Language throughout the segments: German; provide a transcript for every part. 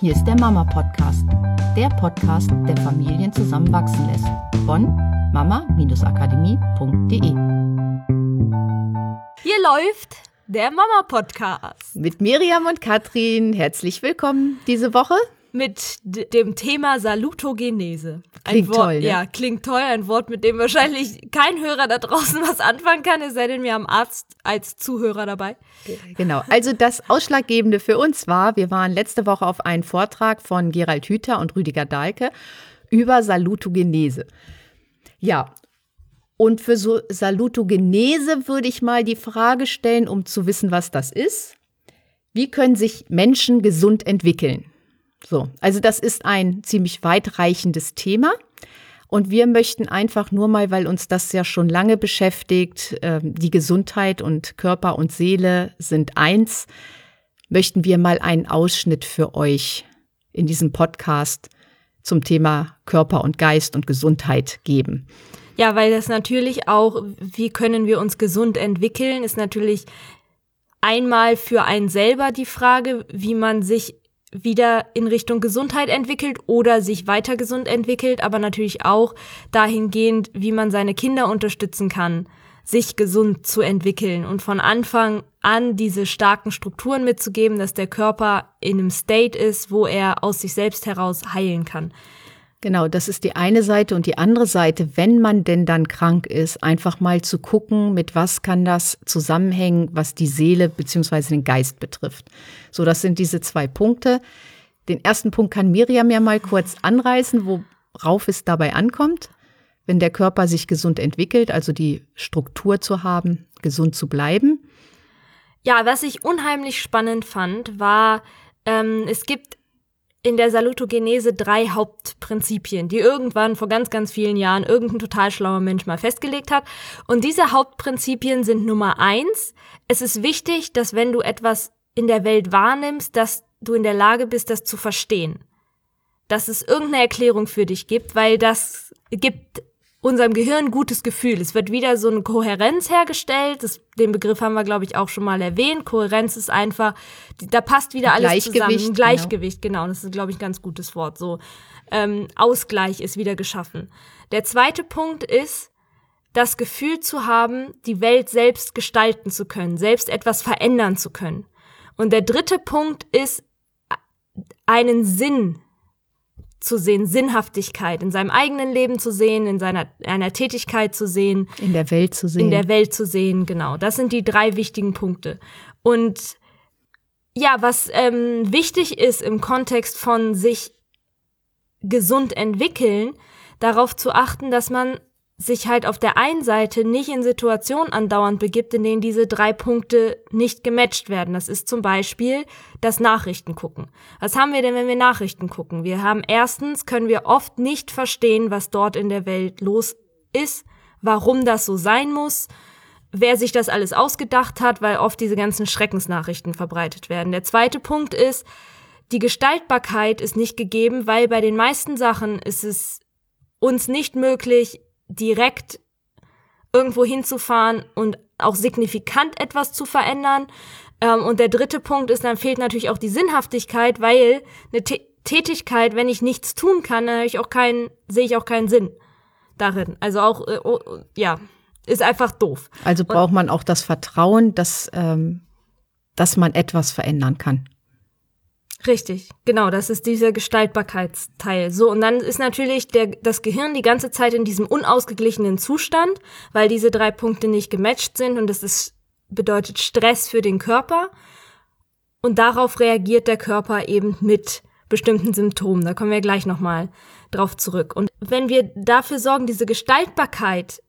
Hier ist der Mama Podcast, der Podcast, der Familien zusammenwachsen lässt. Von mama-akademie.de. Hier läuft der Mama Podcast Mit Miriam und Katrin herzlich willkommen diese Woche. Mit dem Thema Salutogenese. Ein Klingt Wort, toll, ne? Ja, klingt toll. Ein Wort, mit dem wahrscheinlich kein Hörer da draußen was anfangen kann, es sei denn, wir haben Arzt als Zuhörer dabei. Genau, also das Ausschlaggebende für uns war, wir waren letzte Woche auf einen Vortrag von Gerald Hüther und Rüdiger Dahlke über Salutogenese. Ja, und für so Salutogenese würde ich mal die Frage stellen, um zu wissen, was das ist. Wie können sich Menschen gesund entwickeln? So, also das ist ein ziemlich weitreichendes Thema. Und wir möchten einfach nur mal, weil uns das ja schon lange beschäftigt, ähm, die Gesundheit und Körper und Seele sind eins, möchten wir mal einen Ausschnitt für euch in diesem Podcast zum Thema Körper und Geist und Gesundheit geben. Ja, weil das natürlich auch, wie können wir uns gesund entwickeln, ist natürlich einmal für einen selber die Frage, wie man sich wieder in Richtung Gesundheit entwickelt oder sich weiter gesund entwickelt, aber natürlich auch dahingehend, wie man seine Kinder unterstützen kann, sich gesund zu entwickeln und von Anfang an diese starken Strukturen mitzugeben, dass der Körper in einem State ist, wo er aus sich selbst heraus heilen kann. Genau, das ist die eine Seite und die andere Seite, wenn man denn dann krank ist, einfach mal zu gucken, mit was kann das zusammenhängen, was die Seele beziehungsweise den Geist betrifft. So, das sind diese zwei Punkte. Den ersten Punkt kann Miriam ja mal kurz anreißen, worauf es dabei ankommt, wenn der Körper sich gesund entwickelt, also die Struktur zu haben, gesund zu bleiben. Ja, was ich unheimlich spannend fand, war, ähm, es gibt in der Salutogenese drei Hauptprinzipien, die irgendwann vor ganz, ganz vielen Jahren irgendein total schlauer Mensch mal festgelegt hat. Und diese Hauptprinzipien sind Nummer eins. Es ist wichtig, dass wenn du etwas in der Welt wahrnimmst, dass du in der Lage bist, das zu verstehen. Dass es irgendeine Erklärung für dich gibt, weil das gibt unserem Gehirn gutes Gefühl. Es wird wieder so eine Kohärenz hergestellt. Das, den Begriff haben wir, glaube ich, auch schon mal erwähnt. Kohärenz ist einfach, da passt wieder alles zusammen. Gleichgewicht, Ein Gleichgewicht, genau. Das ist, glaube ich, ein ganz gutes Wort. So ähm, Ausgleich ist wieder geschaffen. Der zweite Punkt ist, das Gefühl zu haben, die Welt selbst gestalten zu können, selbst etwas verändern zu können. Und der dritte Punkt ist, einen Sinn zu sehen, Sinnhaftigkeit in seinem eigenen Leben zu sehen, in seiner einer Tätigkeit zu sehen, In der Welt zu sehen. in der Welt zu sehen, genau. Das sind die drei wichtigen Punkte. Und ja, was ähm, wichtig ist im Kontext von sich gesund entwickeln, darauf zu achten, dass man sich halt auf der einen Seite nicht in Situationen andauernd begibt, in denen diese drei Punkte nicht gematcht werden. Das ist zum Beispiel das Nachrichten gucken. Was haben wir denn, wenn wir Nachrichten gucken? Wir haben erstens, können wir oft nicht verstehen, was dort in der Welt los ist, warum das so sein muss, wer sich das alles ausgedacht hat, weil oft diese ganzen Schreckensnachrichten verbreitet werden. Der zweite Punkt ist, die Gestaltbarkeit ist nicht gegeben, weil bei den meisten Sachen ist es uns nicht möglich, direkt irgendwo hinzufahren und auch signifikant etwas zu verändern. Ähm, und der dritte Punkt ist, dann fehlt natürlich auch die Sinnhaftigkeit, weil eine Tä- Tätigkeit, wenn ich nichts tun kann, dann ich auch keinen, sehe ich auch keinen Sinn darin. Also auch, äh, oh, ja, ist einfach doof. also braucht man auch das Vertrauen, dass, ähm, dass man etwas verändern kann. Richtig, genau, das ist dieser Gestaltbarkeitsteil. So, und dann ist natürlich der, das Gehirn die ganze Zeit in diesem unausgeglichenen Zustand, weil diese drei Punkte nicht gematcht sind und das ist, bedeutet Stress für den Körper. Und darauf reagiert der Körper eben mit bestimmten Symptomen. Da kommen wir gleich nochmal drauf zurück. Und wenn wir dafür sorgen, diese Gestaltbarkeit,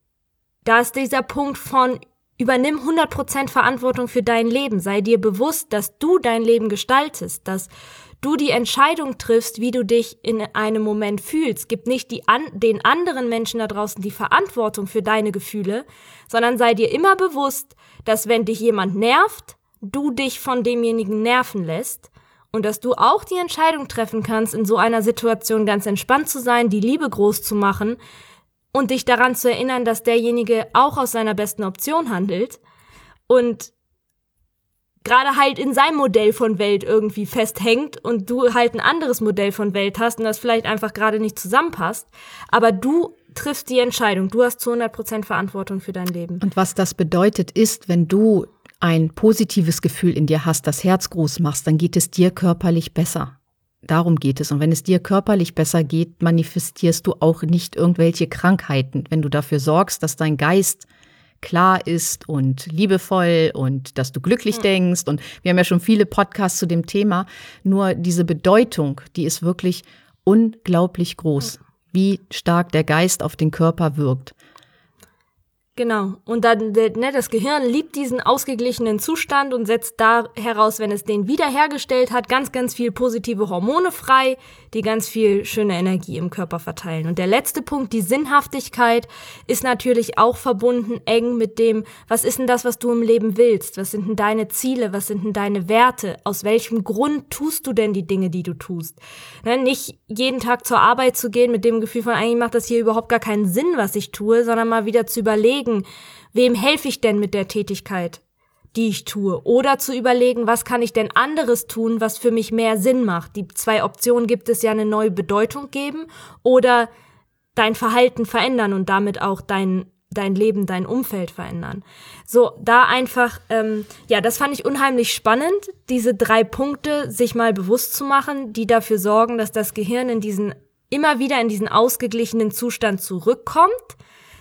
da ist dieser Punkt von Übernimm 100% Verantwortung für dein Leben. Sei dir bewusst, dass du dein Leben gestaltest, dass du die Entscheidung triffst, wie du dich in einem Moment fühlst. Gib nicht die an, den anderen Menschen da draußen die Verantwortung für deine Gefühle, sondern sei dir immer bewusst, dass wenn dich jemand nervt, du dich von demjenigen nerven lässt und dass du auch die Entscheidung treffen kannst, in so einer Situation ganz entspannt zu sein, die Liebe groß zu machen und dich daran zu erinnern, dass derjenige auch aus seiner besten Option handelt und gerade halt in seinem Modell von Welt irgendwie festhängt und du halt ein anderes Modell von Welt hast und das vielleicht einfach gerade nicht zusammenpasst. Aber du triffst die Entscheidung. Du hast zu 100 Prozent Verantwortung für dein Leben. Und was das bedeutet ist, wenn du ein positives Gefühl in dir hast, das Herz groß machst, dann geht es dir körperlich besser. Darum geht es. Und wenn es dir körperlich besser geht, manifestierst du auch nicht irgendwelche Krankheiten, wenn du dafür sorgst, dass dein Geist klar ist und liebevoll und dass du glücklich mhm. denkst. Und wir haben ja schon viele Podcasts zu dem Thema. Nur diese Bedeutung, die ist wirklich unglaublich groß, mhm. wie stark der Geist auf den Körper wirkt. Genau. Und dann, ne, das Gehirn liebt diesen ausgeglichenen Zustand und setzt da heraus, wenn es den wiederhergestellt hat, ganz, ganz viel positive Hormone frei, die ganz viel schöne Energie im Körper verteilen. Und der letzte Punkt, die Sinnhaftigkeit, ist natürlich auch verbunden eng mit dem, was ist denn das, was du im Leben willst? Was sind denn deine Ziele? Was sind denn deine Werte? Aus welchem Grund tust du denn die Dinge, die du tust? Ne, nicht jeden Tag zur Arbeit zu gehen mit dem Gefühl von, eigentlich macht das hier überhaupt gar keinen Sinn, was ich tue, sondern mal wieder zu überlegen, überlegen, wem helfe ich denn mit der Tätigkeit, die ich tue? Oder zu überlegen, was kann ich denn anderes tun, was für mich mehr Sinn macht? Die zwei Optionen gibt es ja eine neue Bedeutung geben oder dein Verhalten verändern und damit auch dein dein Leben, dein Umfeld verändern. So, da einfach, ähm, ja, das fand ich unheimlich spannend, diese drei Punkte sich mal bewusst zu machen, die dafür sorgen, dass das Gehirn in diesen, immer wieder in diesen ausgeglichenen Zustand zurückkommt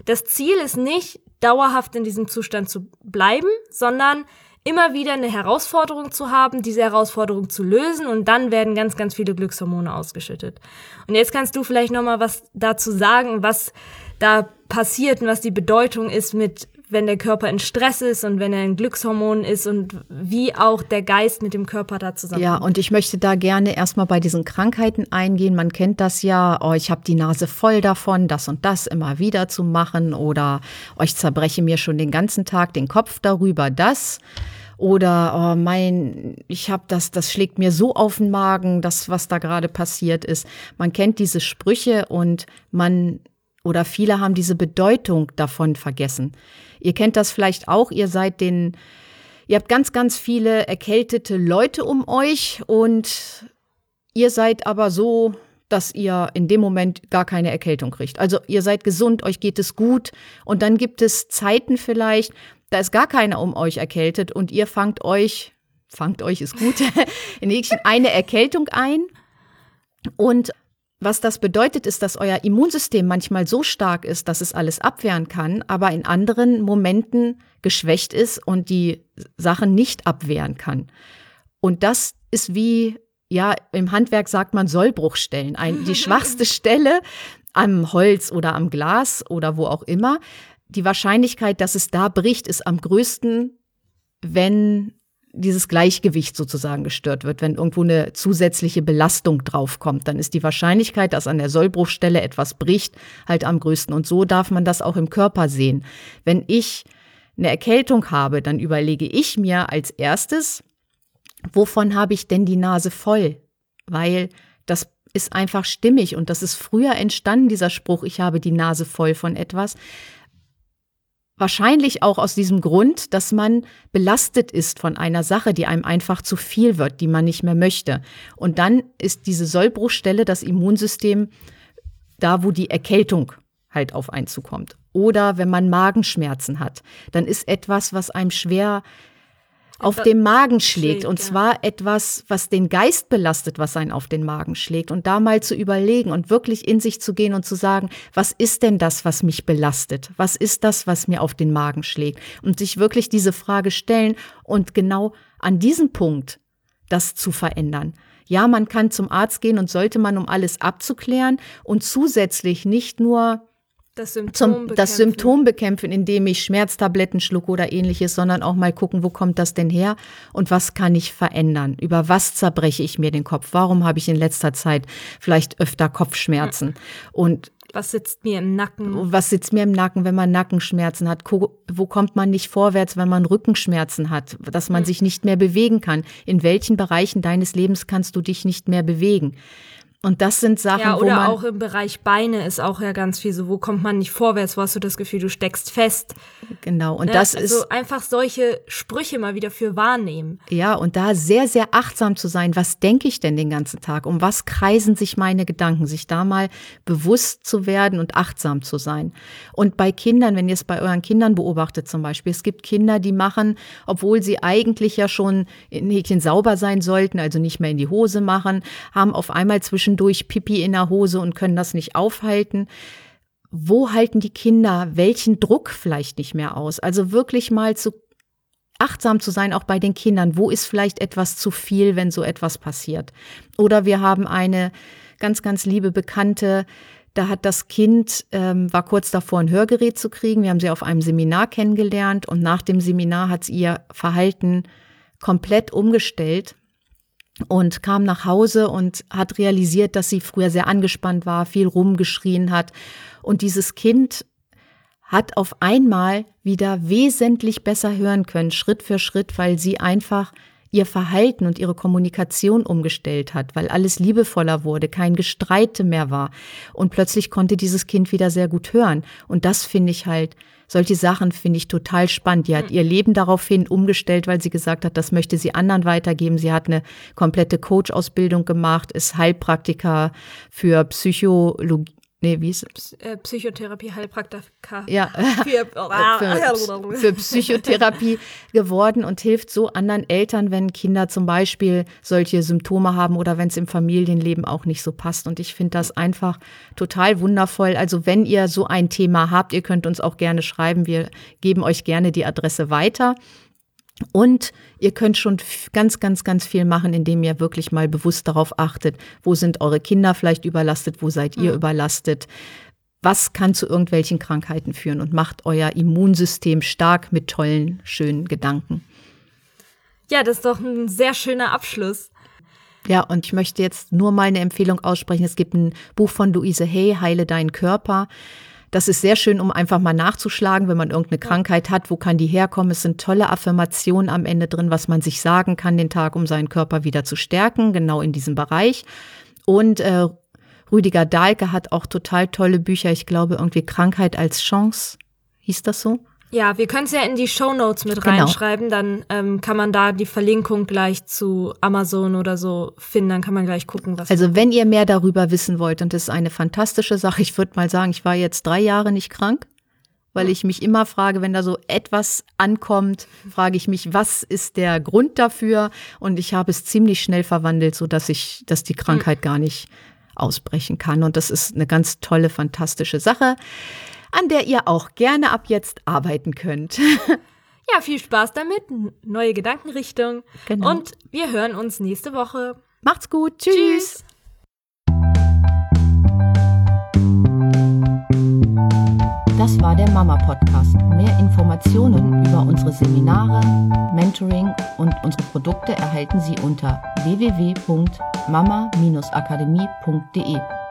das Ziel ist nicht, dauerhaft in diesem Zustand zu bleiben, sondern immer wieder eine Herausforderung zu haben, diese Herausforderung zu lösen und dann werden ganz, ganz viele Glückshormone ausgeschüttet. Und jetzt kannst du vielleicht noch mal was dazu sagen, was da passiert und was die Bedeutung ist mit wenn der Körper in Stress ist und wenn er in Glückshormonen ist und wie auch der Geist mit dem Körper da zusammenhängt. Ja, und ich möchte da gerne erstmal bei diesen Krankheiten eingehen. Man kennt das ja, oh, ich habe die Nase voll davon, das und das immer wieder zu machen oder oh, ich zerbreche mir schon den ganzen Tag den Kopf darüber, das oder oh mein, ich habe das, das schlägt mir so auf den Magen, das was da gerade passiert ist. Man kennt diese Sprüche und man oder viele haben diese Bedeutung davon vergessen. Ihr kennt das vielleicht auch, ihr seid den, ihr habt ganz, ganz viele erkältete Leute um euch und ihr seid aber so, dass ihr in dem Moment gar keine Erkältung kriegt. Also ihr seid gesund, euch geht es gut und dann gibt es Zeiten vielleicht, da ist gar keiner um euch erkältet und ihr fangt euch, fangt euch ist gut, in eine Erkältung ein und was das bedeutet, ist, dass euer Immunsystem manchmal so stark ist, dass es alles abwehren kann, aber in anderen Momenten geschwächt ist und die Sachen nicht abwehren kann. Und das ist wie, ja, im Handwerk sagt man Sollbruchstellen. Ein, die schwachste Stelle am Holz oder am Glas oder wo auch immer. Die Wahrscheinlichkeit, dass es da bricht, ist am größten, wenn dieses Gleichgewicht sozusagen gestört wird. Wenn irgendwo eine zusätzliche Belastung draufkommt, dann ist die Wahrscheinlichkeit, dass an der Sollbruchstelle etwas bricht, halt am größten. Und so darf man das auch im Körper sehen. Wenn ich eine Erkältung habe, dann überlege ich mir als erstes, wovon habe ich denn die Nase voll? Weil das ist einfach stimmig und das ist früher entstanden, dieser Spruch, ich habe die Nase voll von etwas, Wahrscheinlich auch aus diesem Grund, dass man belastet ist von einer Sache, die einem einfach zu viel wird, die man nicht mehr möchte. Und dann ist diese Sollbruchstelle das Immunsystem da, wo die Erkältung halt auf einen zukommt. Oder wenn man Magenschmerzen hat, dann ist etwas, was einem schwer auf dem Magen schlägt. Und zwar etwas, was den Geist belastet, was einen auf den Magen schlägt. Und da mal zu überlegen und wirklich in sich zu gehen und zu sagen, was ist denn das, was mich belastet? Was ist das, was mir auf den Magen schlägt? Und sich wirklich diese Frage stellen und genau an diesem Punkt das zu verändern. Ja, man kann zum Arzt gehen und sollte man, um alles abzuklären und zusätzlich nicht nur das Symptom, zum, bekämpfen. das Symptom bekämpfen, indem ich Schmerztabletten schlucke oder ähnliches, sondern auch mal gucken, wo kommt das denn her und was kann ich verändern? Über was zerbreche ich mir den Kopf? Warum habe ich in letzter Zeit vielleicht öfter Kopfschmerzen? Und was sitzt mir im Nacken? Was sitzt mir im Nacken, wenn man Nackenschmerzen hat? Wo kommt man nicht vorwärts, wenn man Rückenschmerzen hat, dass man sich nicht mehr bewegen kann? In welchen Bereichen deines Lebens kannst du dich nicht mehr bewegen? Und das sind Sachen, ja, wo man oder auch im Bereich Beine ist auch ja ganz viel so, wo kommt man nicht vorwärts, wo hast du das Gefühl, du steckst fest. genau. Und Ne? das also ist einfach solche Sprüche mal wieder für wahrnehmen. Ja, und da sehr, sehr achtsam zu sein, was denke ich denn den ganzen Tag? Um was kreisen sich meine Gedanken? Sich da mal bewusst zu werden und achtsam zu sein. Und bei Kindern, wenn ihr es bei euren Kindern beobachtet zum Beispiel, es gibt Kinder, die machen, obwohl sie eigentlich ja schon in Häkchen sauber sein sollten, also nicht mehr in die Hose machen, haben auf einmal zwischendurch Pipi in der Hose und können das nicht aufhalten wo halten die Kinder welchen Druck vielleicht nicht mehr aus? Also wirklich mal zu achtsam zu sein, auch bei den Kindern. Wo ist vielleicht etwas zu viel, wenn so etwas passiert? Oder wir haben eine ganz, ganz liebe Bekannte, da hat das Kind, ähm, war kurz davor, ein Hörgerät zu kriegen. Wir haben sie auf einem Seminar kennengelernt und nach dem Seminar hat sie ihr Verhalten komplett umgestellt und kam nach Hause und hat realisiert, dass sie früher sehr angespannt war, viel rumgeschrien hat. Und dieses Kind hat auf einmal wieder wesentlich besser hören können, Schritt für Schritt, weil sie einfach ihr Verhalten und ihre Kommunikation umgestellt hat, weil alles liebevoller wurde, kein Gestreite mehr war. Und plötzlich konnte dieses Kind wieder sehr gut hören. Und das finde ich halt, solche Sachen finde ich total spannend. Die hat ihr Leben daraufhin umgestellt, weil sie gesagt hat, das möchte sie anderen weitergeben. Sie hat eine komplette Coach-Ausbildung gemacht, ist Heilpraktiker für Psychologie. Nee, wie ist es? Äh, Psychotherapie, Heilpraktiker. Ja, Für, für, für Psychotherapie geworden und hilft so anderen Eltern, wenn Kinder zum Beispiel solche Symptome haben oder wenn es im Familienleben auch nicht so passt. Und ich finde das einfach total wundervoll. Also wenn ihr so ein Thema habt, ihr könnt uns auch gerne schreiben. Wir geben euch gerne die Adresse weiter. Und ihr könnt schon ganz, ganz, ganz viel machen, indem ihr wirklich mal bewusst darauf achtet, wo sind eure Kinder vielleicht überlastet, wo seid ihr überlastet, was kann zu irgendwelchen Krankheiten führen und macht euer Immunsystem stark mit tollen, schönen Gedanken. ja, das ist doch ein sehr schöner Abschluss. Ja, und ich möchte jetzt nur mal eine Empfehlung aussprechen. Es gibt ein Buch von Luise Hay, Heile deinen Körper. Das ist sehr schön, um einfach mal nachzuschlagen, wenn man irgendeine Krankheit hat, wo kann die herkommen. Es sind tolle Affirmationen am Ende drin, was man sich sagen kann den Tag, um seinen Körper wieder zu stärken, genau in diesem Bereich. Und äh, Rüdiger Dahlke hat auch total tolle Bücher. Ich glaube, irgendwie Krankheit als Chance. Hieß das so? Ja, wir können es ja in die Shownotes mit Genau. reinschreiben, dann ähm, kann man da die Verlinkung gleich zu Amazon oder so finden, dann kann man gleich gucken, was. Also wenn ihr mehr darüber wissen wollt, und das ist eine fantastische Sache, ich würde mal sagen, ich war jetzt drei Jahre nicht krank, weil ich mich immer frage, wenn da so etwas ankommt, frage ich mich, was ist der Grund dafür? Und ich habe es ziemlich schnell verwandelt, so dass ich, dass die Krankheit gar nicht ausbrechen kann. Und das ist eine ganz tolle, fantastische Sache, an der ihr auch gerne ab jetzt arbeiten könnt. ja, viel Spaß damit, neue Gedankenrichtung. Genau. Und wir hören uns nächste Woche. Macht's gut. Tschüss. Das war der Mama Podcast. Mehr Informationen über unsere Seminare, Mentoring und unsere Produkte erhalten Sie unter www.mama-akademie.de.